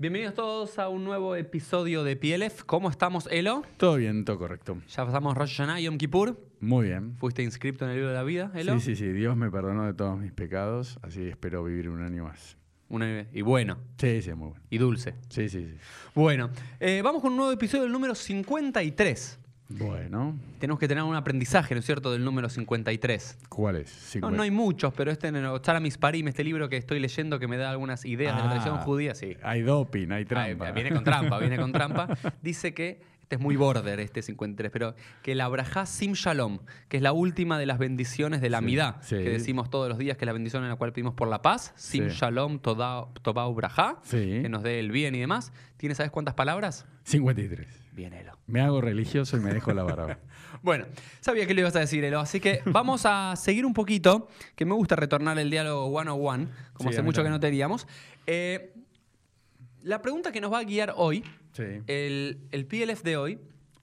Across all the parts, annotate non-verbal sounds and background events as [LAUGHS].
Bienvenidos todos a un nuevo episodio de PLF. ¿Cómo estamos, Elo? Todo bien, todo correcto. Ya pasamos Rosh Hashanah y Yom Kippur. Muy bien. ¿Fuiste inscripto en el libro de la vida, Elo? Sí, sí, sí. Dios me perdonó de todos mis pecados, así espero vivir un año más. Una- y bueno, Sí, sí, muy bueno. y dulce. Sí, sí, sí. Bueno, eh, vamos con un nuevo episodio del número 53. Bueno, Tenemos que tener un aprendizaje, ¿no es cierto?, del número 53. ¿cuál es? No, no hay muchos, pero este Charamis Parim, este libro que estoy leyendo que me da algunas ideas de la Ah, tradición judía, sí. Hay doping, hay Ah, trampa. viene con trampa, viene con trampa. [LAUGHS] Dice que, este es muy border, este 53, pero que la Abraha Sim Shalom, que es la última de las bendiciones de la Sí, Midá, sí. que decimos todos los días, que es la bendición en la cual pedimos por la paz, Sim Sí. Shalom Tobau Braja, Sí. que nos dé el bien y demás. ¿Tiene, sabes cuántas palabras? 53. Bien, Elo. Me hago religioso y me dejo la barba. [LAUGHS] Bueno, sabía que le ibas a decir, Elo, así que [LAUGHS] vamos a seguir un poquito, que me gusta retornar el diálogo one-on-one, como Sí, hace mucho que no teníamos. Eh, la pregunta que nos va a guiar hoy, Sí. el, el PLF de hoy,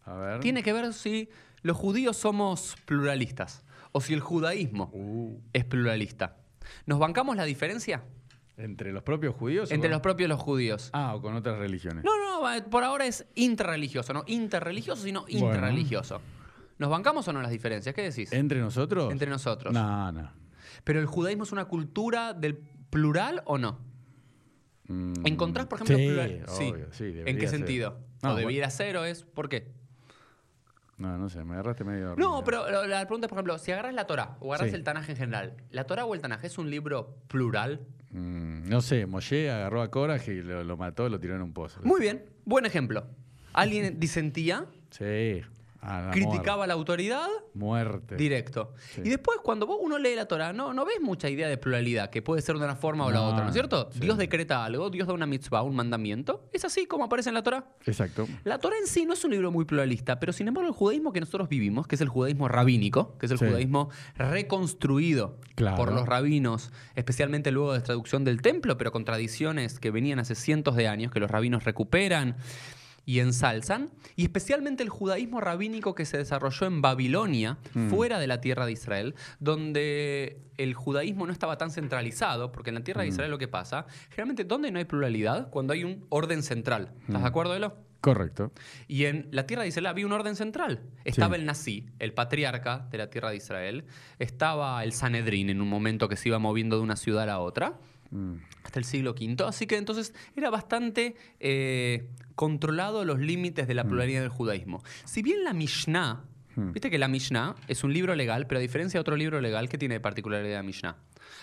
A ver. tiene que ver si los judíos somos pluralistas o si el judaísmo Uh, es pluralista. ¿Nos bancamos la diferencia ¿Entre los propios judíos? entre los propios los judíos? Ah, o con otras religiones. No, no, por ahora es interreligioso, no interreligioso, sino Bueno. interreligioso. ¿Nos bancamos o no las diferencias? ¿Qué decís? ¿Entre nosotros? Entre nosotros. No, no. ¿Pero el judaísmo es una cultura del plural o no? Mm, ¿Encontrás, por ejemplo, sí, plural? obvio, sí, ¿En debería qué ser. sentido? No, ¿O bueno. debiera ser o es? ¿Por qué? No, no sé, me agarraste medio. No, pero la pregunta es, por ejemplo, si agarras la Torah o agarras Sí. el Tanaj en general, ¿la Torah o el Tanaj es un libro plural? Mm, no sé, Moshe agarró a Coraje y lo, lo mató, lo tiró en un pozo. Muy bien, buen ejemplo. Alguien disentía, Sí. La criticaba la autoridad, Muerte. directo. Sí. Y después, cuando vos uno lee la Torah, no, no ves mucha idea de pluralidad, que puede ser de una forma o la No, otra, ¿no es cierto? sí. Dios decreta algo, Dios da una mitzvah, un mandamiento. Es así como aparece en la Torah. Exacto. La Torah en sí no es un libro muy pluralista, pero sin embargo el judaísmo que nosotros vivimos, que es el judaísmo rabínico, que es el Sí. judaísmo reconstruido Claro. por los rabinos, especialmente luego de la traducción del templo, pero con tradiciones que venían hace cientos de años, que los rabinos recuperan y ensalzan, y especialmente el judaísmo rabínico que se desarrolló en Babilonia, Mm. fuera de la tierra de Israel, donde el judaísmo no estaba tan centralizado, porque en la tierra de Mm. Israel lo que pasa, generalmente, ¿dónde no hay pluralidad? Cuando hay un orden central. ¿Estás Mm. de acuerdo, Elo? Correcto. Y en la tierra de Israel había un orden central. Estaba Sí. el Nasí, el patriarca de la tierra de Israel. Estaba el Sanedrín en un momento que se iba moviendo de una ciudad a la otra, Mm. hasta el siglo V. Así que entonces era bastante eh, controlado los límites de la pluralidad del judaísmo. Si bien la Mishnah, Mm. viste que la Mishnah es un libro legal, pero a diferencia de otro libro legal, ¿qué tiene de particularidad la Mishnah?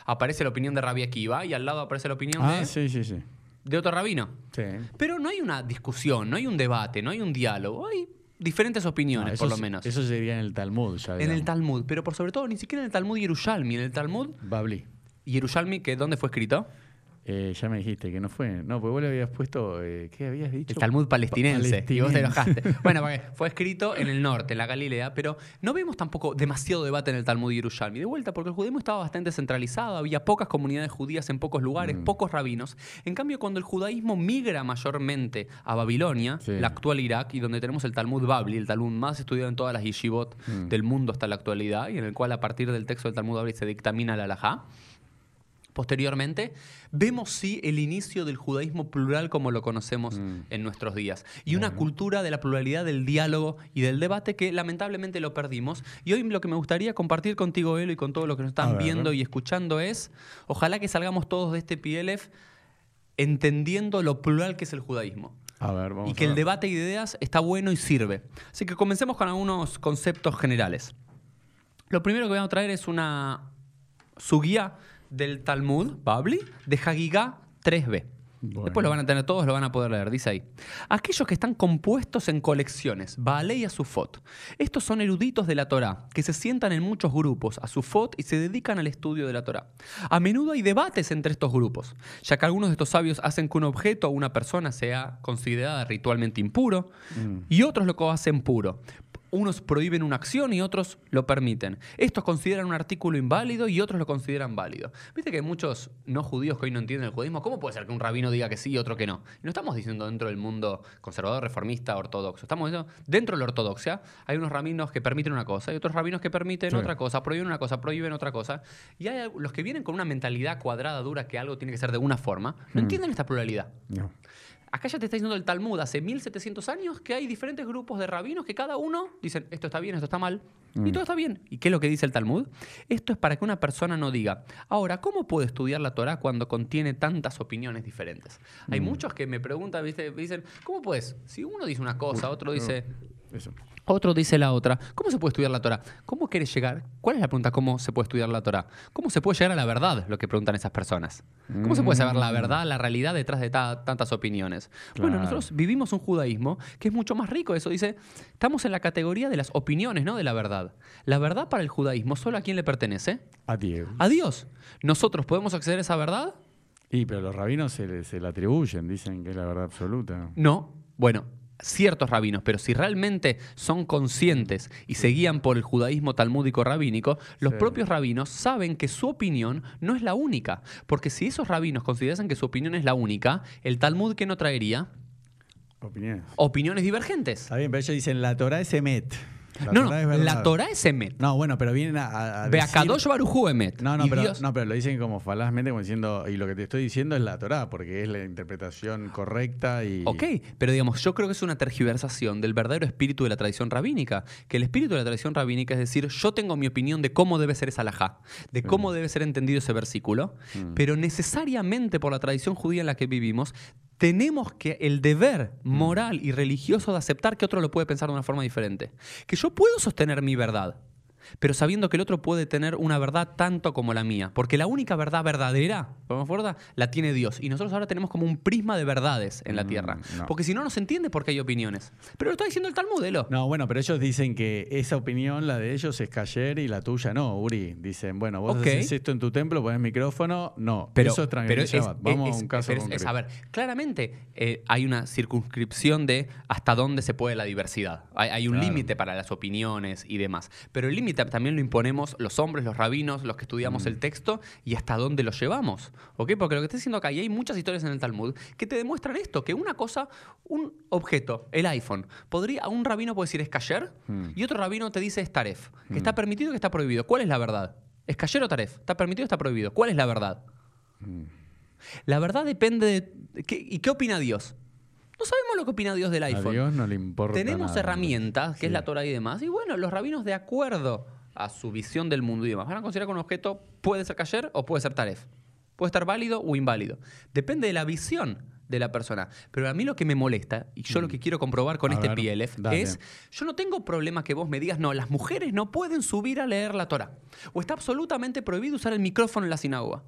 Aparece la opinión de Rabbi Akiva y al lado aparece la opinión Ah, de, sí, sí, sí. de otro rabino. Sí. Pero no hay una discusión, no hay un debate, no hay un diálogo, hay diferentes opiniones, No, por lo menos. Eso sería en el Talmud ya. en el. Talmud, pero por sobre todo ni siquiera en el Talmud Yerushalmi, en el Talmud Babli. Yerushalmi, que ¿dónde fue escrito? Eh, ya me dijiste que no fue. No, pues vos le habías puesto. eh, ¿Qué habías dicho? El Talmud palestinense. Y vos te enojaste. [LAUGHS] Bueno, porque fue escrito en el norte, en la Galilea, pero no vemos tampoco demasiado debate en el Talmud Yerushalmi. De vuelta, porque el judaísmo estaba bastante centralizado, había pocas comunidades judías en pocos lugares, Mm. pocos rabinos. En cambio, cuando el judaísmo migra mayormente a Babilonia, Sí. la actual Irak, y donde tenemos el Talmud Babli, el Talmud más estudiado en todas las yeshivot Mm. del mundo hasta la actualidad, y en el cual a partir del texto del Talmud Babli se dictamina la halajá. Posteriormente, vemos sí el inicio del judaísmo plural como lo conocemos Mm. en nuestros días. Y una cultura de la pluralidad del diálogo y del debate que lamentablemente lo perdimos. Y hoy lo que me gustaría compartir contigo, Elo, y con todos los que nos están viendo y escuchando es, ojalá que salgamos todos de este PLF entendiendo lo plural que es el judaísmo. A ver, vamos y que a el debate de ideas está bueno y sirve. Así que comencemos con algunos conceptos generales. Lo primero que voy a traer es una su guía del Talmud, Babli, de Hagigah 3b. Bueno. Después lo van a tener todos, lo van a poder leer. Dice ahí. Aquellos que están compuestos en colecciones, Baalei y Asufot. Estos son eruditos de la Torá, que se sientan en muchos grupos, Asufot, y se dedican al estudio de la Torá. A menudo hay debates entre estos grupos, ya que algunos de estos sabios hacen que un objeto o una persona sea considerada ritualmente impuro, Mm. y otros lo hacen puro. Unos prohíben una acción y otros lo permiten. Estos consideran un artículo inválido y otros lo consideran válido. Viste que hay muchos no judíos que hoy no entienden el judaísmo. ¿Cómo puede ser que un rabino diga que sí y otro que no? Y no estamos diciendo dentro del mundo conservador, reformista, ortodoxo. Estamos diciendo dentro de la ortodoxia hay unos rabinos que permiten una cosa y otros rabinos que permiten Sí. otra cosa, prohíben una cosa, prohíben otra cosa. Y hay los que vienen con una mentalidad cuadrada, dura, que algo tiene que ser de una forma, no Mm. entienden esta pluralidad. No. Acá ya te está diciendo el Talmud hace 1700 años que hay diferentes grupos de rabinos que cada uno dicen esto está bien, esto está mal, y todo está bien. ¿Y qué es lo que dice el Talmud? Esto es para que una persona no diga, ahora, ¿cómo puedo estudiar la Torah cuando contiene tantas opiniones diferentes? Hay muchos que me preguntan, ¿viste? dicen, ¿cómo puedes? Si uno dice una cosa, otro dice... Eso. Otro dice la otra. ¿Cómo se puede estudiar la Torah? ¿Cómo quieres llegar? ¿Cuál es la pregunta? ¿Cómo se puede estudiar la Torah? ¿Cómo se puede llegar a la verdad? Lo que preguntan esas personas. ¿Cómo se puede saber la verdad, la realidad detrás de ta- tantas opiniones? Bueno, nosotros vivimos un judaísmo que es mucho más rico. Eso dice, estamos en la categoría de las opiniones, no de la verdad. La verdad para el judaísmo, ¿solo a quién le pertenece? A Diego. A Dios. ¿Nosotros podemos acceder a esa verdad? Y pero los rabinos se, le- se la atribuyen, dicen que es la verdad absoluta. No. Bueno, ciertos rabinos, pero si realmente son conscientes y se guían por el judaísmo talmúdico rabínico, los Sí. propios rabinos saben que su opinión no es la única. Porque si esos rabinos consideran que su opinión es la única, el Talmud que no traería Opiniones. opiniones divergentes. Está bien, pero ellos dicen la Torah es Emet. La no, no, la Torah es Emet. No, bueno, pero vienen a, a, a Ve a decir- Kadosh Barujú Emet. No, no pero, Dios- no, pero lo dicen como falazmente, como diciendo, y lo que te estoy diciendo es la Torah, porque es la interpretación correcta y... Ok, pero digamos, yo creo que es una tergiversación del verdadero espíritu de la tradición rabínica. Que el espíritu de la tradición rabínica es decir, yo tengo mi opinión de cómo debe ser esa alajá, de cómo debe ser entendido ese versículo, pero necesariamente por la tradición judía en la que vivimos, tenemos que el deber moral y religioso de aceptar que otro lo puede pensar de una forma diferente. Que yo puedo sostener mi verdad, pero sabiendo que el otro puede tener una verdad tanto como la mía. Porque la única verdad verdadera, ¿podemos acuerda? La tiene Dios. Y nosotros ahora tenemos como un prisma de verdades en la Mm, tierra. no. Porque si no, no se entiende por qué hay opiniones. Pero lo está diciendo el Talmud, Elo. No, bueno, pero ellos dicen que esa opinión, la de ellos, es cayer y la tuya no, Uri. Dicen, bueno, vos Ok. haces esto en tu templo, pones micrófono, no. Pero, Eso es pero es. Vamos es- a un caso pero concreto. es- a ver, claramente eh, hay una circunscripción de hasta dónde se puede la diversidad. Hay, hay un Claro. límite para las opiniones y demás. Pero el límite también lo imponemos los hombres, los rabinos, los que estudiamos Mm. el texto y hasta dónde lo llevamos. ¿Ok? Porque lo que está diciendo acá, y hay muchas historias en el Talmud que te demuestran esto: que una cosa, un objeto, el iPhone, podría, un rabino puede decir es kasher Mm. y otro rabino te dice es taref. Que está permitido que está prohibido. ¿Cuál es la verdad? ¿Es kasher o taref? ¿Está permitido o está prohibido? ¿Cuál es la verdad? La verdad depende de... ¿qué- ¿Y qué opina Dios? No sabemos lo que opina Dios del A iPhone. Dios no le importa Tenemos nada. herramientas, que Sí. es la Torah y demás, y bueno, los rabinos de acuerdo a su visión del mundo y demás, van a considerar que un objeto puede ser kasher o puede ser taref. Puede estar válido o inválido. Depende de la visión de la persona. Pero a mí lo que me molesta, y yo lo que quiero comprobar con Mm. A este ver, PLF, dale. es, yo no tengo problema que vos me digas, no, las mujeres no pueden subir a leer la Torah. O está absolutamente prohibido usar el micrófono en la sinagoga.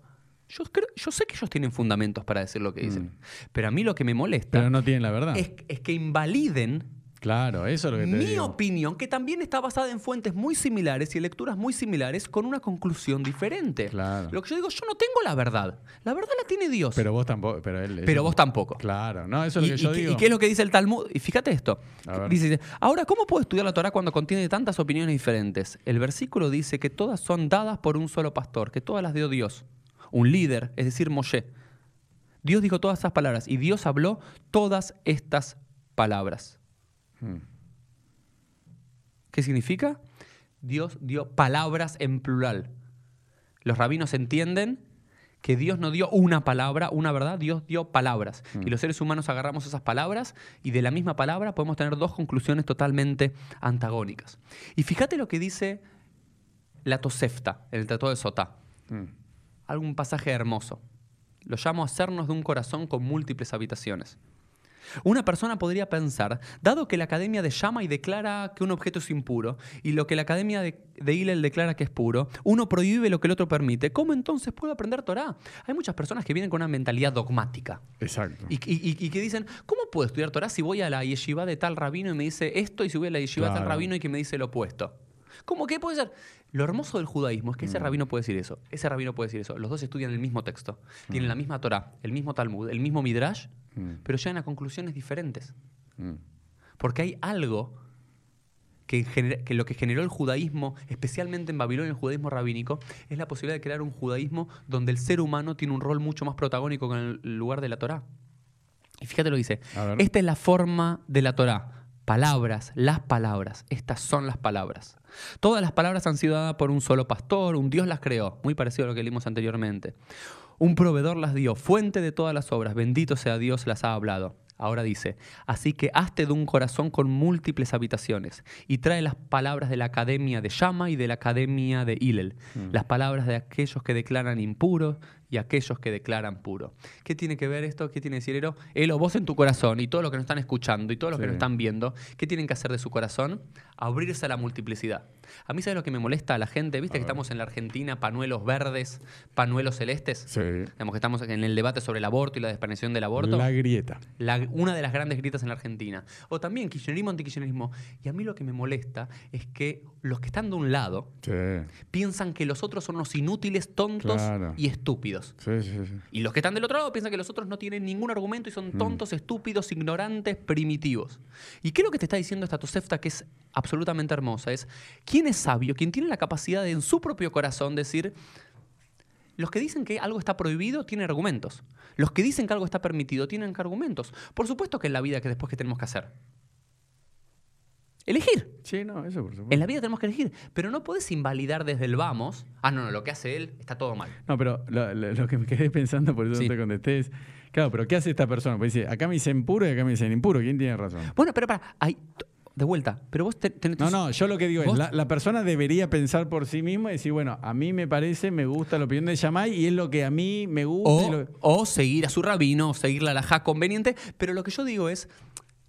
Yo, creo- yo sé que ellos tienen fundamentos para decir lo que dicen. Pero a mí lo que me molesta Mm. Pero no tienen la verdad. es, es que invaliden Claro, eso es lo que te mi digo. opinión, que también está basada en fuentes muy similares y lecturas muy similares, con una conclusión diferente. Claro. Lo que yo digo, yo no tengo la verdad. La verdad la tiene Dios. Pero vos tampoco. Pero, él, Pero vos tampoco. Claro, no, eso es ¿Y, lo que y yo digo. y qué es lo que dice el Talmud? Y fíjate esto. Dice, ahora, ¿cómo puedo estudiar la Torah cuando contiene tantas opiniones diferentes? El versículo dice que todas son dadas por un solo pastor, que todas las dio Dios. Un líder, es decir, Moshe. Dios dijo todas esas palabras y Dios habló todas estas palabras. Hmm. ¿Qué significa? Dios dio palabras en plural. Los rabinos entienden que Dios no dio una palabra, una verdad, Dios dio palabras. Y los seres humanos agarramos esas palabras y de la misma palabra podemos tener dos conclusiones totalmente antagónicas. Y fíjate lo que dice la Tosefta, en el Tratado de Sotá. Hmm. Algún pasaje hermoso. Lo llamo hacernos de un corazón con múltiples habitaciones. Una persona podría pensar, dado que la academia de Shammai declara que un objeto es impuro y lo que la academia de, de Hillel declara que es puro, uno prohíbe lo que el otro permite, ¿cómo entonces puedo aprender Torah? Hay muchas personas que vienen con una mentalidad dogmática Exacto. y, y- y- y que dicen, ¿cómo puedo estudiar Torah si voy a la yeshiva de tal rabino y me dice esto y si voy a la yeshiva de tal rabino y que me dice lo opuesto? ¿Cómo que puede ser? Lo hermoso del judaísmo es que Mm. ese rabino puede decir eso, ese rabino puede decir eso. Los dos estudian el mismo texto, tienen la misma Torah, el mismo Talmud, el mismo Midrash, Mm. pero llegan a conclusiones diferentes. Porque hay algo que, lo que generó el judaísmo, especialmente en Babilonia, el judaísmo rabínico, es la posibilidad de crear un judaísmo donde el ser humano tiene un rol mucho más protagónico que en el lugar de la Torá. Y fíjate lo que dice. Esta es la forma de la Torá. Palabras, las palabras. Estas son las palabras. Todas las palabras han sido dadas por un solo pastor, un Dios las creó, muy parecido a lo que leímos anteriormente. Un proveedor las dio, fuente de todas las obras, bendito sea Dios, las ha hablado. Ahora dice, así que hazte de un corazón con múltiples habitaciones y trae las palabras de la academia de Shama y de la academia de Hillel, las palabras de aquellos que declaran impuros y aquellos que declaran puro. ¿Qué tiene que ver esto? ¿Qué tiene que decir Elo? Elo, vos en tu corazón y todos los que nos están escuchando y todos los que nos están viendo, ¿qué tienen que hacer de su corazón? Abrirse a la multiplicidad. A mí, ¿sabes lo que me molesta a la gente? ¿Viste que estamos en la Argentina, panuelos verdes, panuelos celestes? Sí. Digamos que estamos en el debate sobre el aborto y la despenalización del aborto. La grieta. La- una de las grandes grietas en la Argentina. O también kirchnerismo, antikirchnerismo. Y a mí lo que me molesta es que los que están de un lado Sí. piensan que los otros son unos inútiles, tontos Claro. y estúpidos. Sí, sí, sí. Y los que están del otro lado piensan que los otros no tienen ningún argumento y son tontos, estúpidos, ignorantes, primitivos. ¿Y qué es lo que te está diciendo esta Tosefta que es absolutamente hermosa? Es, ¿quién es sabio? ¿Quién tiene la capacidad de en su propio corazón decir, los que dicen que algo está prohibido tienen argumentos. Los que dicen que algo está permitido tienen argumentos. Por supuesto que en la vida que después que tenemos que hacer. Elegir. Sí, no, eso por supuesto. En la vida tenemos que elegir. Pero no puedes invalidar desde el vamos. Ah, no, no, lo que hace él está todo mal. No, pero lo, lo- lo que me quedé pensando, por eso Sí. no te contesté, es, claro, pero ¿qué hace esta persona? Pues dice, acá me dicen puro y acá me dicen impuro. ¿Quién tiene razón? Bueno, pero para, hay, de vuelta, pero vos te- tenés... No, no, yo lo que digo es, la, la persona debería pensar por sí misma y decir, bueno, a mí me parece, me gusta la opinión de Yamai y es lo que a mí me gusta. O, lo- o seguir a su rabino, o seguir la alajá conveniente. Pero lo que yo digo es,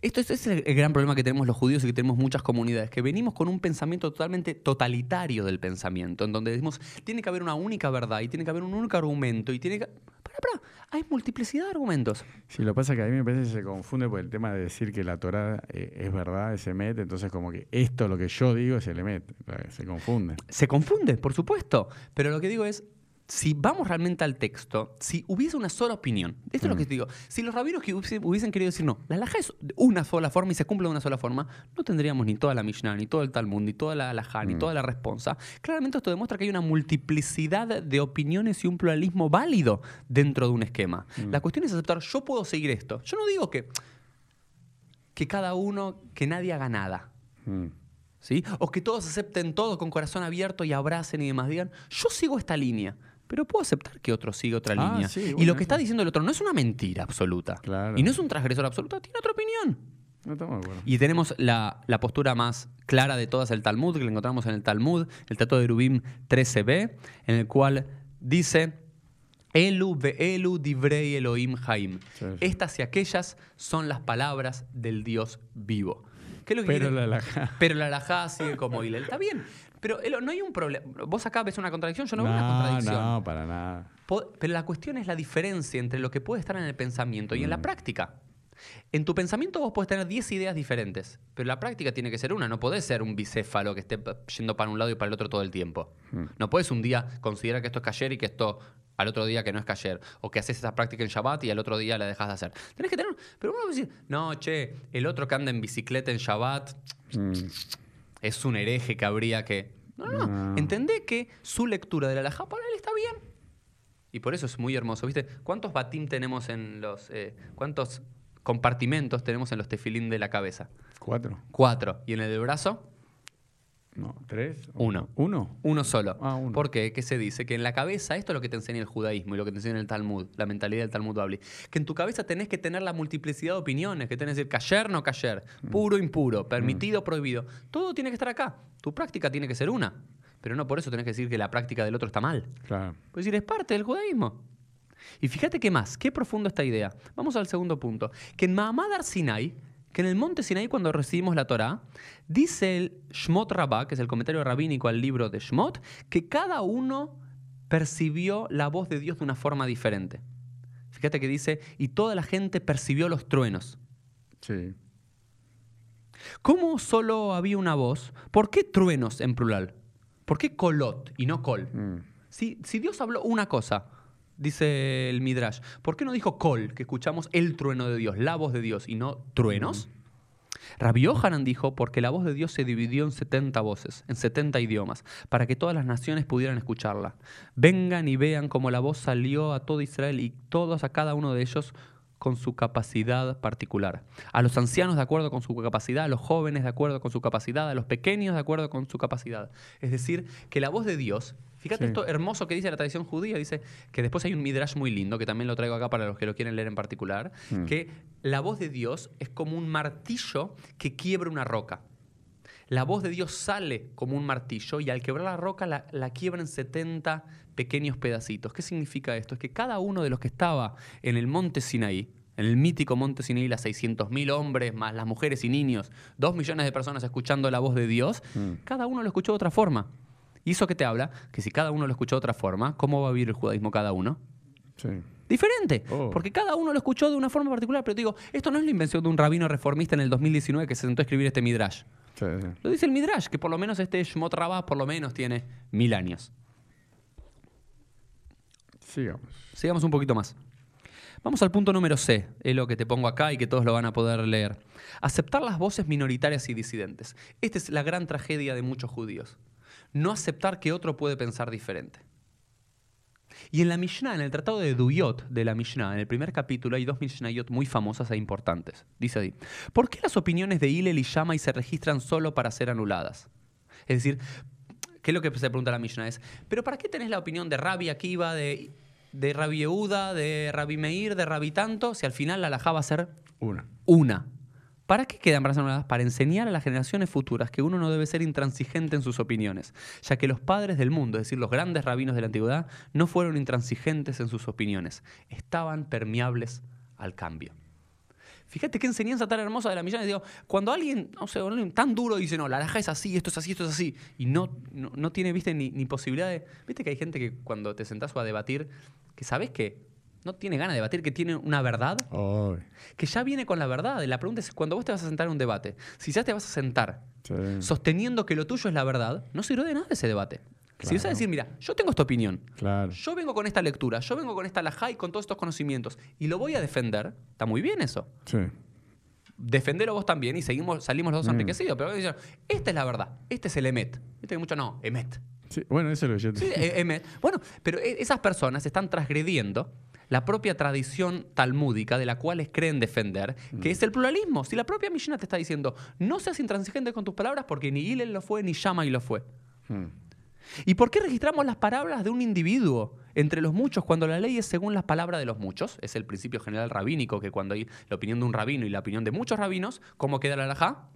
esto es, es el, el gran problema que tenemos los judíos y que tenemos muchas comunidades, que venimos con un pensamiento totalmente totalitario del pensamiento, en donde decimos, tiene que haber una única verdad y tiene que haber un único argumento y tiene que... Para, para, hay multiplicidad de argumentos. Sí, lo que pasa es que a mí me parece que se confunde por el tema de decir que la Torah eh, es verdad, es emet, entonces como que esto, lo que yo digo, es el emet. Se confunde. Se confunde, por supuesto. Pero lo que digo es, si vamos realmente al texto, si hubiese una sola opinión, esto es lo que te digo, si los rabinos que hubiesen querido decir no, la alhaja es de una sola forma y se cumple de una sola forma, no tendríamos ni toda la Mishnah, ni todo el Talmud, ni toda la alhaja, ni toda la responsa. Claramente esto demuestra que hay una multiplicidad de opiniones y un pluralismo válido dentro de un esquema. La cuestión es aceptar, yo puedo seguir esto. Yo no digo que, que cada uno, que nadie haga nada. Mm. ¿sí? O que todos acepten todo con corazón abierto y abracen y demás. Digan, yo sigo esta línea, pero puedo aceptar que otro siga otra Ah, línea. sí, y lo que está diciendo el otro no es una mentira absoluta. Claro. Y no es un transgresor absoluto, tiene otra opinión. No estamos de acuerdo. Y tenemos la, la postura más clara de todas, el Talmud, que la encontramos en el Talmud, el Trato de Rubim 13b, en el cual dice, Elu ve'elu divrei Elohim Haim. Sí, sí. Estas y aquellas son las palabras del Dios vivo. ¿Qué es lo que Pero quiere- la alajá. pero la alajá sigue como Hillel. Está bien. Pero Elo, no hay un problema. Vos acá ves una contradicción, yo no, veo una contradicción. no, para nada. Pero la cuestión es la diferencia entre lo que puede estar en el pensamiento y en la práctica. En tu pensamiento vos puedes tener 10 ideas diferentes, pero la práctica tiene que ser una. No podés ser un bicéfalo que esté yendo para un lado y para el otro todo el tiempo. No puedes un día considerar que esto es cayer y que esto al otro día que no es cayer. O que haces esa práctica en Shabbat y al otro día la dejas de hacer. Tenés que tener... Pero uno va a decir, no, che, el otro que anda en bicicleta en Shabbat Mm. Es un hereje que habría que... No, no, no. No. Entendé que su lectura de la alajá para él está bien. Y por eso es muy hermoso. ¿Viste? ¿Cuántos batim tenemos en los... eh, ¿Cuántos compartimentos tenemos en los tefilín de la cabeza? ¿Cuatro? Cuatro. ¿Y en el del brazo? No, ¿tres? Uno. ¿Uno? Uno solo. Ah, uno. ¿Por qué? ¿Qué se dice? Que en la cabeza, esto es lo que te enseña el judaísmo y lo que te enseña el Talmud, la mentalidad del Talmud Babli, que en tu cabeza tenés que tener la multiplicidad de opiniones, que tenés que decir cayer, no cayer, Mm. puro, impuro, permitido, prohibido. Todo tiene que estar acá. Tu práctica tiene que ser una. Pero no por eso tenés que decir que la práctica del otro está mal. Claro. Pues decir, es parte del judaísmo. Y fíjate qué más, qué profundo esta idea. Vamos al segundo punto. Que en Mahamad Sinai, que en el monte Sinai cuando recibimos la Torá, dice el Shmot Rabbah, que es el comentario rabínico al libro de Shmot, que cada uno percibió la voz de Dios de una forma diferente. Fíjate que dice, y toda la gente percibió los truenos. Sí. ¿Cómo solo había una voz? ¿Por qué truenos en plural? ¿Por qué colot y no col? Mm. Si, si Dios habló una cosa, dice el Midrash, ¿por qué no dijo col, que escuchamos el trueno de Dios, la voz de Dios, y no truenos? Rabbi Yohanan dijo, porque la voz de Dios se dividió en 70 voces, en 70 idiomas, para que todas las naciones pudieran escucharla. Vengan y vean cómo la voz salió a todo Israel y todos a cada uno de ellos con su capacidad particular. A los ancianos de acuerdo con su capacidad, a los jóvenes de acuerdo con su capacidad, a los pequeños de acuerdo con su capacidad. Es decir, que la voz de Dios, fíjate Sí. esto hermoso que dice la tradición judía, dice que después hay un midrash muy lindo, que también lo traigo acá para los que lo quieren leer en particular, Mm. que la voz de Dios es como un martillo que quiebra una roca. La voz de Dios sale como un martillo y al quebrar la roca la, la quiebra en 70 pequeños pedacitos. ¿Qué significa esto? Es que cada uno de los que estaba en el monte Sinaí, en el mítico monte Sinaí, las 600.000 hombres, más las mujeres y niños, dos millones de personas escuchando la voz de Dios, cada uno lo escuchó de otra forma. ¿Y eso qué te habla? Que si cada uno lo escuchó de otra forma, ¿cómo va a vivir el judaísmo cada uno? Sí. Diferente, Oh. porque cada uno lo escuchó de una forma particular, pero te digo, esto no es la invención de un rabino reformista en el 2019 que se sentó a escribir este midrash. Sí, sí. Lo dice el midrash, que por lo menos este Shmot Rabbah por lo menos tiene mil años. Sigamos. Sigamos un poquito más. Vamos al punto número C, es lo que te pongo acá y que todos lo van a poder leer. Aceptar las voces minoritarias y disidentes. Esta es la gran tragedia de muchos judíos. No aceptar que otro puede pensar diferente. Y en la Mishnah, en el tratado de Duyot de la Mishnah, en el primer capítulo, hay dos Mishnayot muy famosas e importantes. Dice ahí, ¿por qué las opiniones de Hillel y Shammai se registran solo para ser anuladas? Es decir, ¿qué es lo que se pregunta la Mishnah? Es, ¿pero para qué tenés la opinión de Rabbi Akiva, de, de Rabbi Yehuda, de Rabbi Meir, de Rabbi Tanto, si al final la alajá va a ser Una. una? ¿Para qué quedan anuladas? Para enseñar a las generaciones futuras que uno no debe ser intransigente en sus opiniones, ya que los padres del mundo, es decir, los grandes rabinos de la antigüedad, no fueron intransigentes en sus opiniones, estaban permeables al cambio. Fíjate qué enseñanza tan hermosa de la millón. Digo, cuando alguien, no sé, tan duro dice, no, la alhaja es así, esto es así, esto es así, y no, no, no tiene, viste, ni, ni posibilidad de. Viste que hay gente que cuando te sentás a debatir, que sabes que no tiene ganas de debatir, que tiene una verdad, que ya viene con la verdad. Y la pregunta es, cuando vos te vas a sentar en un debate, si ya te vas a sentar sí. sosteniendo que lo tuyo es la verdad, no sirve de nada ese debate. Si vas a decir, mira, yo tengo esta opinión, Claro. yo vengo con esta lectura, yo vengo con esta alajá y con todos estos conocimientos, y lo voy a defender, está muy bien eso. Sí. Defenderlo vos también y seguimos, salimos los dos Mm. enriquecidos. Pero dicen, esta es la verdad, este es el Emet. Viste que muchos no, Emet. Sí, Bueno, eso es lo que yo te Sí, Emet. Bueno, pero e- esas personas están transgrediendo la propia tradición talmúdica de la cual creen defender, que es el pluralismo. Si la propia Mishnah te está diciendo, no seas intransigente con tus palabras porque ni Hillel lo fue, ni Shammai lo fue. Hmm. ¿Y por qué registramos las palabras de un individuo entre los muchos cuando la ley es según las palabras de los muchos? Es el principio general rabínico que cuando hay la opinión de un rabino y la opinión de muchos rabinos, ¿cómo queda la alajá?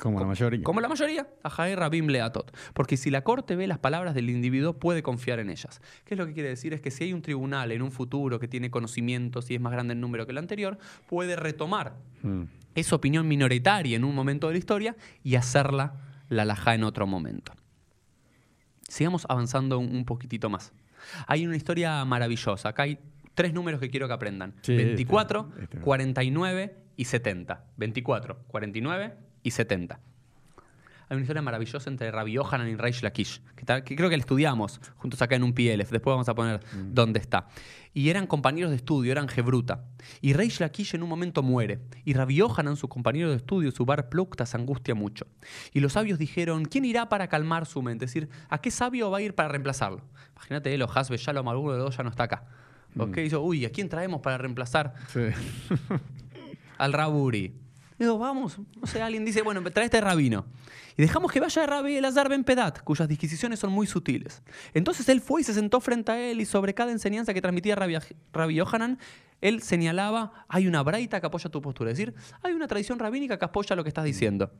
Como la mayoría. Como la mayoría, Ajae Rabim Leatot. Porque si la corte ve las palabras del individuo, puede confiar en ellas. ¿Qué es lo que quiere decir? Es que si hay un tribunal en un futuro que tiene conocimientos y es más grande en número que el anterior, puede retomar Hmm. esa opinión minoritaria en un momento de la historia y hacerla la alajá en otro momento. Sigamos avanzando un, un poquitito más. Hay una historia maravillosa. Acá hay tres números que quiero que aprendan. Sí, 24, este- este. 49 y 70. 24, 49 y 70. Hay una historia maravillosa entre Rabbi Yohanan y Reish Lakish, que, creo que la estudiamos juntos acá en un PLF. Después vamos a poner dónde está. Y eran compañeros de estudio, eran Gebruta. Y Reish Lakish en un momento muere. Y Rabbi Yohanan, su compañero de estudio, su bar Plukta, se angustia mucho. Y los sabios dijeron, ¿quién irá para calmar su mente? Es decir, ¿a qué sabio va a ir para reemplazarlo? Imagínate, él o Hasbe Shalom, alguno de los dos ya no está acá. ¿Ok? Y yo, uy, ¿a quién traemos para reemplazar Sí. [LAUGHS] al Raburi. Digo, vamos, no sé, alguien dice, bueno, trae este rabino. Y dejamos que vaya Rabbi Elazar Ben Pedat, cuyas disquisiciones son muy sutiles. Entonces él fue y se sentó frente a él y sobre cada enseñanza que transmitía Rabbi, Rabbi Yohanan, él señalaba, hay una braita que apoya tu postura. Es decir, hay una tradición rabínica que apoya lo que estás diciendo.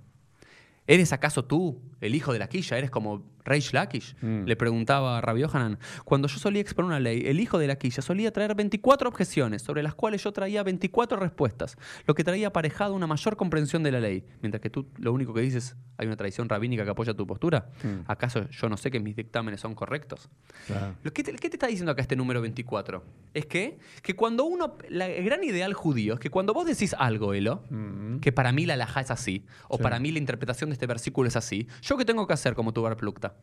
¿Eres acaso tú, el hijo de Laquilla? ¿Eres como Reish Lakish? Mm. Le preguntaba a Rabbi Yohanan. Cuando yo solía exponer una ley, el hijo de Laquilla solía traer 24 objeciones, sobre las cuales yo traía 24 respuestas, lo que traía aparejado una mayor comprensión de la ley. Mientras que tú lo único que dices, hay una tradición rabínica que apoya tu postura. Mm. ¿Acaso yo no sé que mis dictámenes son correctos? Claro. Lo que te- ¿Qué te está diciendo acá este número 24? Es que, que cuando uno, la, el gran ideal judío es que cuando vos decís algo, Elo, Mm. que para mí la alajá es así, o Sí. para mí la interpretación de este versículo es así, ¿yo qué tengo que hacer como tu Plukta?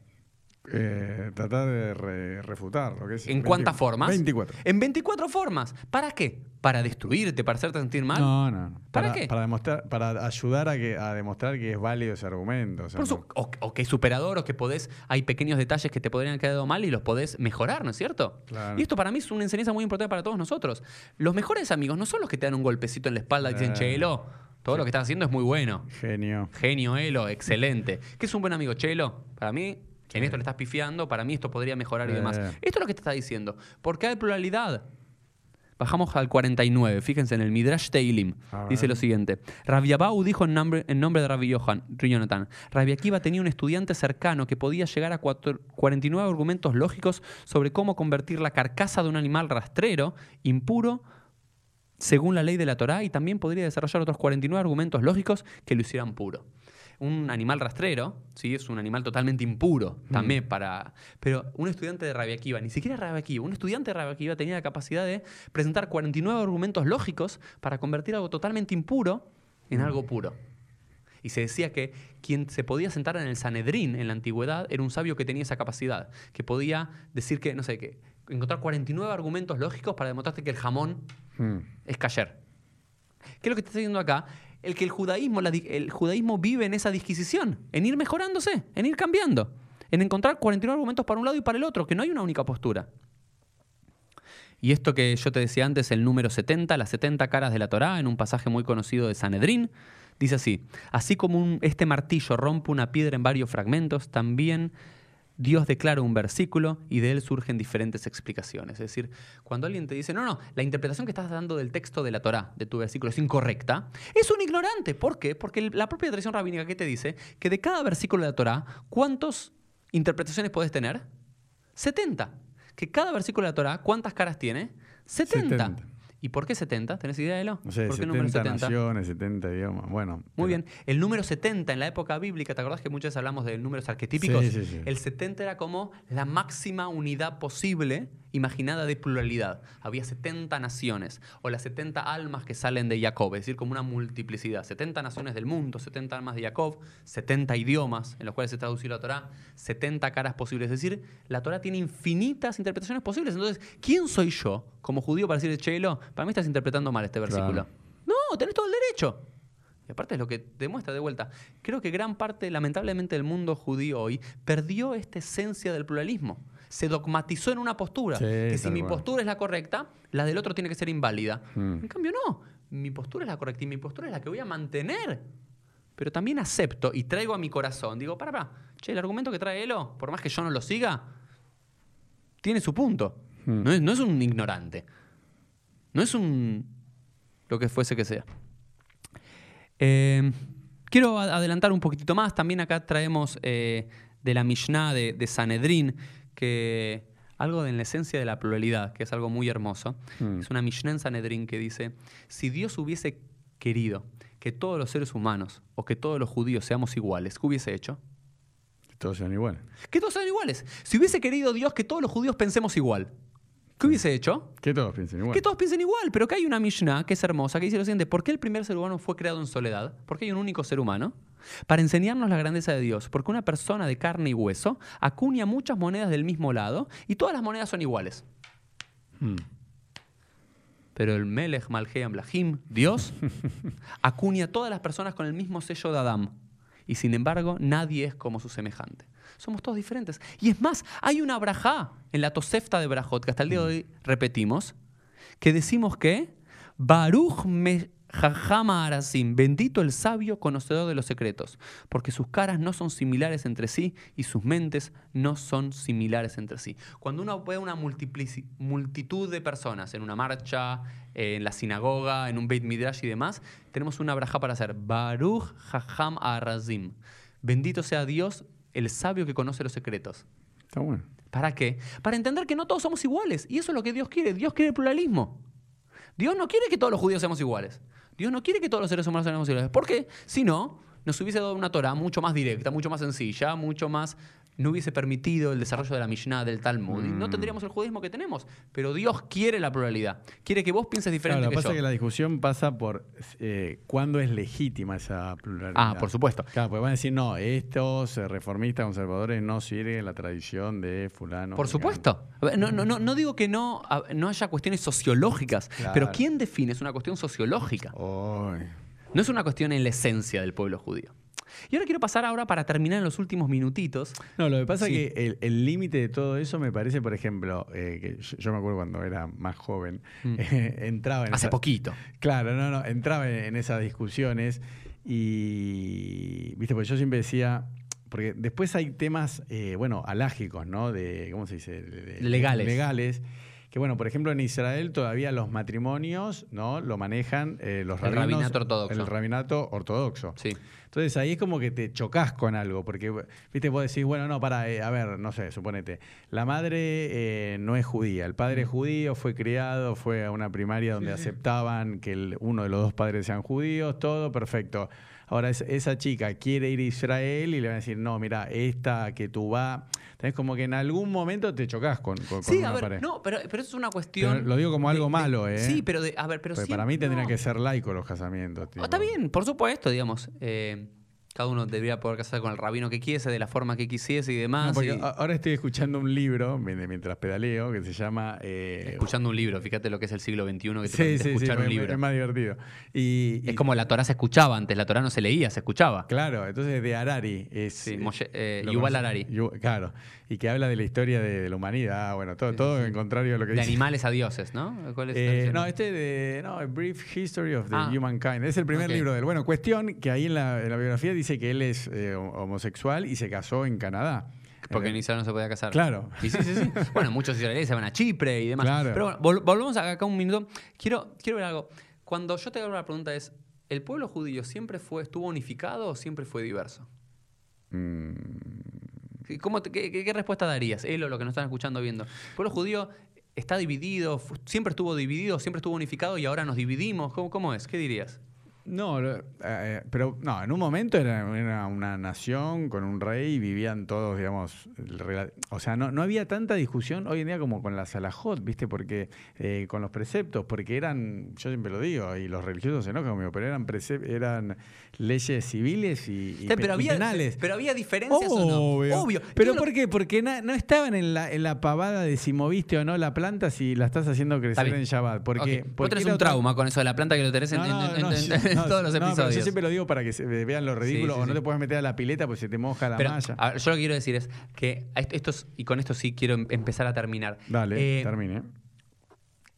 Eh, tratar de re- refutar lo que es. ¿En cuántas formas? 24. En 24 formas. ¿Para qué? ¿Para destruirte? ¿Para hacerte sentir mal? No, no. no. ¿Para qué? Para, demostrar, para ayudar a, que, a demostrar que es válido ese argumento. o sea, Por su- no- o, o que es superador, o que podés, hay pequeños detalles que te podrían haber quedado mal y los podés mejorar, ¿no es cierto? Claro. Y esto para mí es una enseñanza muy importante para todos nosotros. Los mejores amigos no son los que te dan un golpecito en la espalda y dicen, Eh. che, Elo, todo lo que estás haciendo es muy bueno. Genio. Genio, Elo, excelente. ¿Qué es un buen amigo, Chelo? Para mí, en esto le estás pifiando, para mí esto podría mejorar y demás. Esto es lo que te está diciendo. Porque hay pluralidad. Bajamos al 49, fíjense en el Midrash Teilim. Dice lo siguiente. Rabbi Abau dijo en nombre, en nombre de Rabbi Yohan, Jonathan, Rabbi Akiva tenía un estudiante cercano que podía llegar a cuatro- 49 argumentos lógicos sobre cómo convertir la carcasa de un animal rastrero, impuro, según la ley de la Torá, y también podría desarrollar otros 49 argumentos lógicos que lo hicieran puro. Un animal rastrero, ¿sí? es un animal totalmente impuro también para... Pero un estudiante de Rabbi Akiva, ni siquiera Rabbi Akiva, un estudiante de Rabbi Akiva tenía la capacidad de presentar 49 argumentos lógicos para convertir algo totalmente impuro en algo puro. Y se decía que quien se podía sentar en el Sanedrín en la antigüedad era un sabio que tenía esa capacidad, que podía decir que, no sé, que encontrar 49 argumentos lógicos para demostrarte que el jamón Mm. es kasher. ¿Qué es lo que está diciendo acá? El que el judaísmo, el judaísmo vive en esa disquisición, en ir mejorándose, en ir cambiando, en encontrar 49 argumentos para un lado y para el otro, que no hay una única postura. Y esto que yo te decía antes, el número 70, las 70 caras de la Torá, en un pasaje muy conocido de Sanedrín, dice así, así como este martillo rompe una piedra en varios fragmentos, también Dios declara un versículo y de él surgen diferentes explicaciones. Es decir, cuando alguien te dice, no, no, la interpretación que estás dando del texto de la Torá, de tu versículo, es incorrecta, es un ignorante. ¿Por qué? Porque la propia tradición rabínica que te dice que de cada versículo de la Torá, ¿cuántas interpretaciones puedes tener? 70. Que cada versículo de la Torá, ¿cuántas caras tiene? 70. 70. ¿Y por qué 70? ¿Tenés idea de lo? No sé, ¿Por qué 70, número 70? naciones, 70 idiomas. Bueno. Muy pero- bien. El número 70 en la época bíblica, ¿te acordás que muchas veces hablamos de números arquetípicos? Sí, sí, sí. El 70 era como la máxima unidad posible imaginada de pluralidad. Había 70 naciones o las 70 almas que salen de Jacob, es decir, como una multiplicidad. 70 naciones del mundo, 70 almas de Jacob, 70 idiomas en los cuales se tradució la Torá, 70 caras posibles. Es decir, la Torá tiene infinitas interpretaciones posibles. Entonces, ¿quién soy yo como judío para decirle, Chelo, para mí estás interpretando mal este versículo? Claro. No, tenés todo el derecho. Y aparte es lo que demuestra de vuelta. Creo que gran parte, lamentablemente, del mundo judío hoy perdió esta esencia del pluralismo. Se dogmatizó en una postura. Sí, que si mi postura es la correcta, la del otro tiene que ser inválida. Mm. En cambio, no. Mi postura es la correcta y mi postura es la que voy a mantener. Pero también acepto y traigo a mi corazón. Digo, para, para. Che, el argumento que trae Elo, por más que yo no lo siga, tiene su punto. Mm. No, es, no es un ignorante. No es un. lo que fuese que sea. Eh, quiero adelantar un poquitito más. También acá traemos eh, de la Mishnah de, de Sanedrín, que algo de en la esencia de la pluralidad, que es algo muy hermoso. Mm. Es una Mishnah en Sanedrín que dice: si Dios hubiese querido que todos los seres humanos o que todos los judíos seamos iguales, ¿qué hubiese hecho? Todos sean iguales. Que todos sean iguales. Si hubiese querido Dios que todos los judíos pensemos igual, ¿qué hubiese hecho? Que todos piensen igual. Que todos piensen igual, pero que hay una Mishnah que es hermosa, que dice lo siguiente, ¿por qué el primer ser humano fue creado en soledad? ¿Por qué hay un único ser humano? Para enseñarnos la grandeza de Dios, porque una persona de carne y hueso acuña muchas monedas del mismo lado y todas las monedas son iguales. Mm. Pero el Melech Malheam Blahim, Dios, [LAUGHS] acuña a todas las personas con el mismo sello de Adán. Y sin embargo, nadie es como su semejante. Somos todos diferentes. Y es más, hay una brajá en la Tosefta de Brajot, que hasta el día de hoy repetimos, que decimos que Baruch me Jajama Arasim, bendito el sabio conocedor de los secretos, porque sus caras no son similares entre sí y sus mentes no son similares entre sí. Cuando uno ve una multitud de personas en una marcha, en la sinagoga, en un Beit Midrash y demás, tenemos una braja para hacer. Baruch Jajam Arasim. Bendito sea Dios, el sabio que conoce los secretos. Está bueno. ¿Para qué? Para entender que no todos somos iguales. Y eso es lo que Dios quiere. Dios quiere el pluralismo. Dios no quiere que todos los judíos seamos iguales. Dios no quiere que todos los seres humanos seamos iguales. ¿Por qué? Si no, nos hubiese dado una Torah mucho más directa, mucho más sencilla, mucho más... No hubiese permitido el desarrollo de la Mishnah, del Talmud. Y no Mm. tendríamos el judaísmo que tenemos. Pero Dios quiere la pluralidad. Quiere que vos pienses diferente Claro, lo que pasa yo. es que la discusión pasa por eh, cuándo es legítima esa pluralidad. Ah, por supuesto. Claro, porque van a decir, no, estos eh, reformistas conservadores no siguen la tradición de fulano. Por mengano". supuesto. No, no, no, no digo que no, no haya cuestiones sociológicas, Claro. pero ¿quién define? Es una cuestión sociológica. No es una cuestión en la esencia del pueblo judío. Y ahora quiero pasar ahora para terminar en los últimos minutitos. No, lo que pasa Sí. es que el- límite de todo eso me parece, por ejemplo, eh, que yo, yo me acuerdo cuando era más joven, Mm. [LAUGHS] eh, entraba en Hace esa- poquito. Claro, no, no, entraba en, en esas discusiones y, viste, porque yo siempre decía, porque después hay temas, eh, bueno, alágicos, ¿no? De, ¿cómo se dice? De- de- Legales. Legales, que bueno, por ejemplo, en Israel todavía los matrimonios, ¿no? Lo manejan eh, los El rabinos- rabinato ortodoxo. El rabinato ortodoxo. Sí. Entonces ahí es como que te chocas con algo, porque, viste, vos decís, bueno, no, para, a ver, no sé, suponete, la madre eh, no es judía, el padre es judío, fue criado, fue a una primaria donde aceptaban que el- uno de los dos padres sean judíos, todo perfecto. Ahora es- esa chica quiere ir a Israel y le van a decir, no, mira, esta que tú vas, tenés como que en algún momento te chocas con, con, con Sí, una a ver, pared. no, pero, pero eso es una cuestión. Pero lo digo como algo de- malo, ¿eh? Sí, pero de, a ver, pero Porque para mí tendrían no. que ser laicos los casamientos. tipo. Está bien, por supuesto, digamos. eh, cada uno debería poder casar con el rabino que quisiese, de la forma que quisiese y demás. No, porque y- ahora estoy escuchando un libro mi- mientras pedaleo que se llama eh, escuchando un libro, fíjate lo que es el siglo XXI que te Sí, escuchar un libro. es más divertido. Y, y- Es como la Torah se escuchaba antes, la Torah no se leía, se escuchaba. Claro, entonces de Harari. Es, Sí, eh, Moshe- eh, lo Yuval conoce- Harari. Yu- claro, y que habla de la historia de, de la humanidad. Bueno, todo, todo en contrario a lo que De dice. animales a dioses, ¿no? ¿Cuál es la Eh, no, este de. No, A Brief History of the Ah. Humankind. Es el primer libro de él. Bueno, cuestión que ahí en la, en la biografía dice que él es eh, homosexual y se casó en Canadá. Porque Eh, en Israel no se podía casar. Claro. Y sí, sí, sí. [LAUGHS] bueno, muchos israelíes se van a Chipre y demás. Claro. Pero bueno, vol- volvemos acá un minuto. Quiero, quiero ver algo. Cuando yo te hago la pregunta es, ¿el pueblo judío siempre fue, estuvo unificado o siempre fue diverso? mm, ¿Y ¿Cómo te- qué, qué- respuesta darías? Él o lo que nos están escuchando viendo. ¿El pueblo judío está dividido? ¿Siempre estuvo dividido? ¿Siempre estuvo unificado y ahora nos dividimos? ¿Cómo, cómo es? ¿Qué dirías? No, eh, pero no, en un momento era, era una nación con un rey y vivían todos, digamos, el o sea, no, no había tanta discusión hoy en día como con la Salahot, ¿viste? Porque eh, con los preceptos, porque eran, yo siempre lo digo, y los religiosos se enojan conmigo, pero eran, eran leyes civiles y, y pero, y había, penales. pero había diferencias o no? Obvio. Obvio. Pero ¿por qué? Porque na- no estaban en la, en la pavada de si moviste o no la planta si la estás haciendo crecer en Shabbat. Porque, ok. Vos porque tenés era un trauma con eso de la planta que lo tenés en, no, en- en- en no, todos los no, pero episodios. yo siempre lo digo para que se vean lo ridículo Sí, o no te puedes meter a la pileta porque se te moja la Pero malla. a ver, yo lo que quiero decir es que esto, esto es- y con esto sí quiero em- empezar a terminar. Dale, Eh, termine.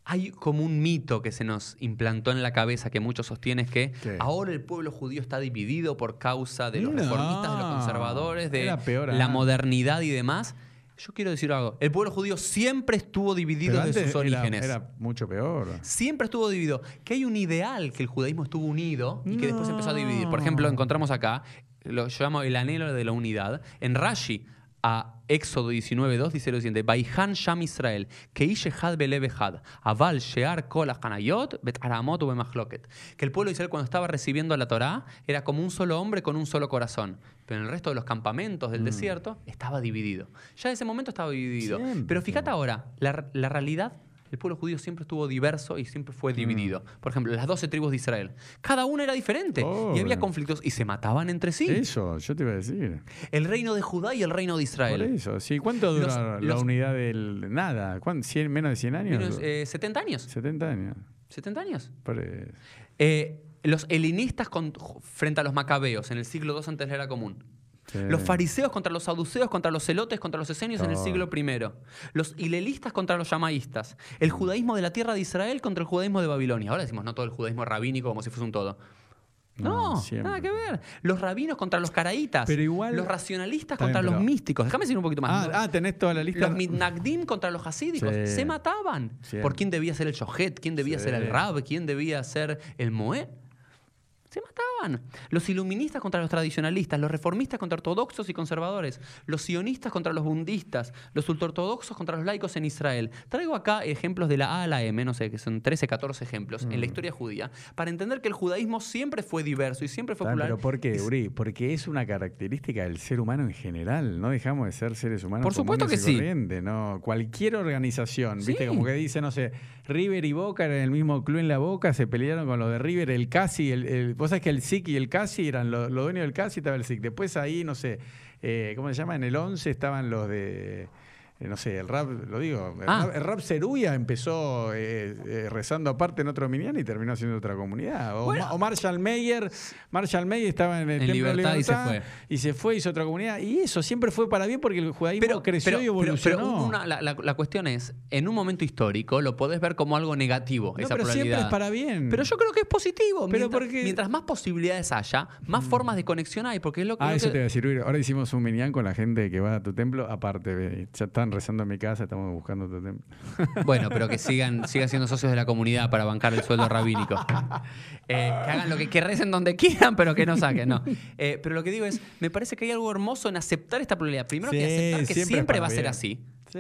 Hay como un mito que se nos implantó en la cabeza que muchos sostienen es que ¿Qué? ahora el pueblo judío está dividido por causa de los No, reformistas, de los conservadores, de peor la modernidad y demás. Yo quiero decir algo. El pueblo judío siempre estuvo dividido desde sus orígenes. Era, mucho peor. Siempre estuvo dividido. Que hay un ideal que el judaísmo estuvo unido y que después empezó a dividir. Por No. ejemplo, encontramos acá, lo yo llamo el anhelo de la unidad. En Rashi, a Éxodo 19.2 dice lo siguiente: Baihan Sham Israel, Aval Shear Kol Hanayot, Bet Aramot. Que el pueblo de Israel, cuando estaba recibiendo la Torá, era como un solo hombre con un solo corazón. Pero en el resto de los campamentos del desierto estaba dividido. Ya en ese momento estaba dividido. Siempre. Pero fíjate ahora, la, la realidad el pueblo judío siempre estuvo diverso y siempre fue dividido. Por ejemplo, las 12 tribus de Israel. Cada una era diferente y había conflictos y se mataban entre sí. Eso, yo te iba a decir. El reino de Judá y el reino de Por Israel. eso. Sí, ¿cuánto Los- la los- unidad del. Nada? ¿Cien- ¿Menos de 100 años? Menos, eh, 70 años. 70 años. 70 años. Por eso. Eh, los helenistas con- frente a los macabeos en el siglo II antes de la era común. Sí. Los fariseos contra los saduceos, contra los celotes, contra los esenios en el Todo. siglo I. Los hilelistas contra los yamaístas. El judaísmo de la tierra de Israel contra el judaísmo de Babilonia. Ahora decimos no todo el judaísmo rabínico como si fuese un todo. No, siempre. nada que ver. Los rabinos contra los caraítas. Pero igual- Los racionalistas contra los místicos. Déjame decir un poquito más. Ah, ah, tenés toda la lista. los mitnagdim contra los hasídicos Sí. se mataban. Siempre. Por quién debía ser el shohet, quién debía Sí. ser el rab, quién debía ser el moed. Se mataban. Los iluministas contra los tradicionalistas, los reformistas contra ortodoxos y conservadores, los sionistas contra los bundistas, los ultraortodoxos contra los laicos en Israel. Traigo acá ejemplos de la A a la M, no sé, que son 13, 14 ejemplos Mm. en la historia judía, para entender que el judaísmo siempre fue diverso y siempre fue popular. Pero ¿por qué, Uri? Porque es una característica del ser humano en general. No dejamos de ser seres humanos. Por supuesto que sí. ¿no? Cualquier organización, ¿viste? Como que dice, no sé, River y Boca eran el mismo club en la Boca, se pelearon con los de River, el Casi, el, el, vos sabés que el SIC y el Casi eran los, los dueños del Casi, estaba el SIC. Después ahí, no sé, eh, ¿cómo se llama? En el 11 estaban los de... eh, No sé, el rap, lo digo, el, Ah. rap, el rap empezó eh, eh, rezando aparte en otro Minyan y terminó siendo otra comunidad. O, Bueno. Ma- o Marshall Mayer, Marshall Mayer estaba en el En Templo de Libertad y se fue. y se fue, hizo otra comunidad. Y eso siempre fue para bien porque el judaísmo creció y evolucionó. pero una- la, la- la cuestión es, en un momento histórico lo podés ver como algo negativo, No, esa pero siempre es para bien. Pero yo creo que es positivo. Pero mientras, porque- mientras más posibilidades haya, más formas de conexión hay, porque es lo que... Ah, lo eso que- te voy a decir. Uri. Ahora hicimos un minyan con la gente que va a tu templo. Aparte, ya están rezando en mi casa, estamos buscando otro tema. [LAUGHS] Bueno, pero que sigan, sigan siendo socios de la comunidad para bancar el sueldo rabínico. [LAUGHS] Eh, que hagan lo que, que recen donde quieran, pero que no saquen, no. Eh, pero lo que digo es, me parece que hay algo hermoso en aceptar esta pluralidad. Primero que Sí, aceptar que siempre va a ser así. Sí.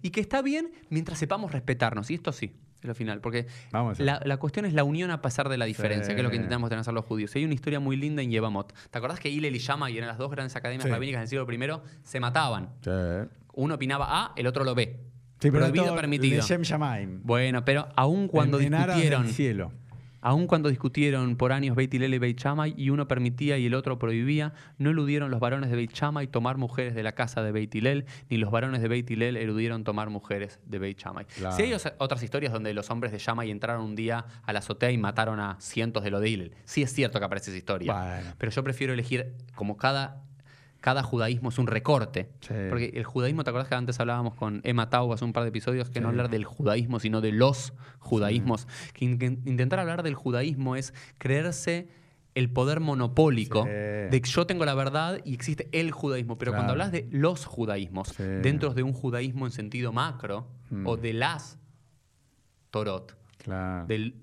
Y que está bien mientras sepamos respetarnos. Y esto sí, es lo final. Porque a- la, la cuestión es la unión a pesar de la diferencia, Sí. que es lo que intentamos tener hacer los judíos. Y hay una historia muy linda en Yevamot. ¿Te acordás que Hillel y Shammai eran las dos grandes academias Sí. rabínicas del siglo I? Se mataban. Uno opinaba A, el otro lo B. Sí, pero Prohibido, permitido. Bueno, pero aún cuando En- discutieron, cielo. aún cuando discutieron por años Beit Hillel y Beit Shammai y uno permitía y el otro prohibía, no eludieron los varones de Beit Shammai tomar mujeres de la casa de Beit Hillel, ni los varones de Beit Hillel eludieron tomar mujeres de Beit Shammai. Claro. Si hay otras historias donde los hombres de Shammai entraron un día a la azotea y mataron a cientos de los de Hillel. Sí es cierto que aparece esa historia. Bueno. Pero yo prefiero elegir, como cada, cada judaísmo es un recorte. Sí. Porque el judaísmo, ¿te acuerdas que antes hablábamos con Emma Tau hace un par de episodios que no hablar del judaísmo, sino de los judaísmos? Que in- intentar hablar del judaísmo es creerse el poder monopólico Sí. de que yo tengo la verdad y existe el judaísmo. Pero cuando hablas de los judaísmos, Sí. dentro de un judaísmo en sentido macro, Mm. o de las Torot, Claro. del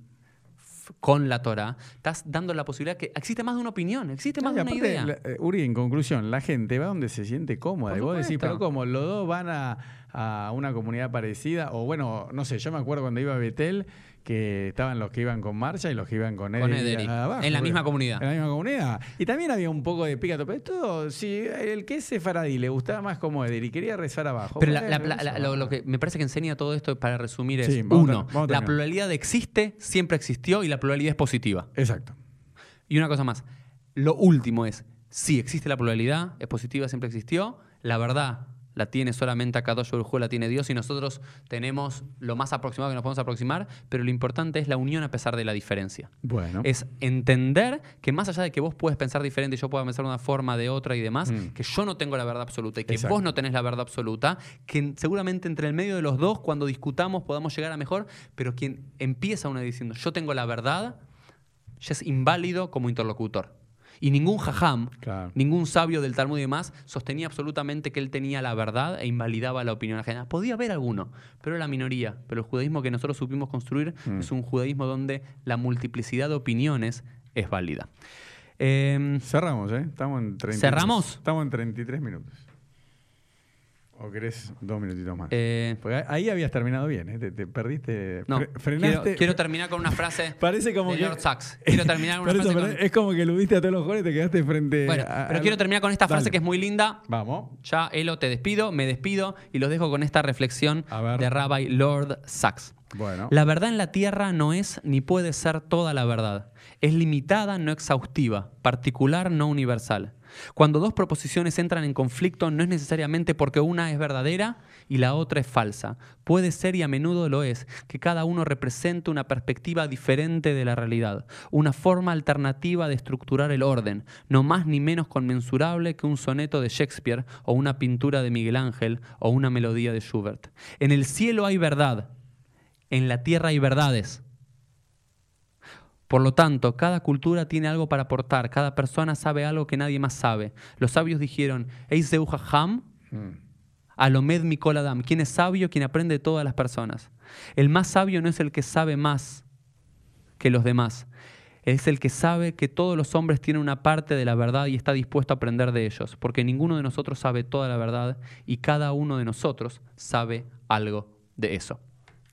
con la Torah, estás dando la posibilidad que existe más de una opinión, existe más No, de una aparte, idea. la- eh, Uri, en conclusión, la gente va donde se siente cómoda. Por y vos decís, pero ¿cómo? Los dos van a, a una comunidad parecida. O bueno, no sé, yo me acuerdo cuando iba a Betel que estaban los que iban con Marcha y los que iban con Ederi. Con Ederi, abajo, en la misma comunidad. En la misma comunidad. Y también había un poco de picato. Pero todo, si el que es sefaradí le gustaba más como Ederi y quería rezar abajo. Pero la- la- lo, lo que me parece que enseña todo esto, para resumir, es Sí, uno, a la pluralidad existe, siempre existió y la pluralidad es positiva. Exacto. Y una cosa más, lo último es, sí, existe la pluralidad, es positiva, siempre existió, la verdad la tiene solamente Akadosh Baruj la tiene Dios y nosotros tenemos lo más aproximado que nos podemos aproximar, pero lo importante es la unión a pesar de la diferencia. Bueno. Es entender que más allá de que vos puedes pensar diferente y yo pueda pensar de una forma, de otra y demás, Mm. que yo no tengo la verdad absoluta y que Exacto. vos no tenés la verdad absoluta, que seguramente entre el medio de los dos, cuando discutamos, podamos llegar a mejor, pero quien empieza una diciendo yo tengo la verdad, ya es inválido como interlocutor. Y ningún jajam, Claro. ningún sabio del Talmud y demás, sostenía absolutamente que él tenía la verdad e invalidaba la opinión ajena. Podía haber alguno, pero era la minoría. Pero el judaísmo que nosotros supimos construir Mm. es un judaísmo donde la multiplicidad de opiniones es válida. Eh, Cerramos, ¿eh? Estamos en 33. ¿Cerramos? Estamos en 33 minutos. ¿O querés dos minutitos más? eh, Porque ahí habías terminado bien, ¿eh? Te, te perdiste. no, fre- frenaste. quiero, quiero terminar con una frase [LAUGHS] Parece como de que. Lord Sachs. [LAUGHS] Quiero terminar con una eso, frase con- Es como que ludiste a todos los jóvenes y te quedaste frente. Bueno, a- pero a- quiero terminar con esta frase Dale. que es muy linda. Vamos. Ya, Elo, te despido, me despido y los dejo con esta reflexión de Rabbi Lord Sachs. La verdad en la tierra no es ni puede ser toda la verdad. Es limitada, no exhaustiva, particular, no universal. Cuando dos proposiciones entran en conflicto no es necesariamente porque una es verdadera y la otra es falsa. Puede ser y a menudo lo es que cada uno represente una perspectiva diferente de la realidad, una forma alternativa de estructurar el orden, no más ni menos conmensurable que un soneto de Shakespeare o una pintura de Miguel Ángel o una melodía de Schubert. En el cielo hay verdad, en la tierra hay verdades. Por lo tanto, cada cultura tiene algo para aportar, cada persona sabe algo que nadie más sabe. Los sabios dijeron, Eiseu Ham, Mm. Alomed Mikol Adam, ¿quién es sabio? Quien aprende de todas las personas. El más sabio no es el que sabe más que los demás, es el que sabe que todos los hombres tienen una parte de la verdad y está dispuesto a aprender de ellos, porque ninguno de nosotros sabe toda la verdad y cada uno de nosotros sabe algo de eso.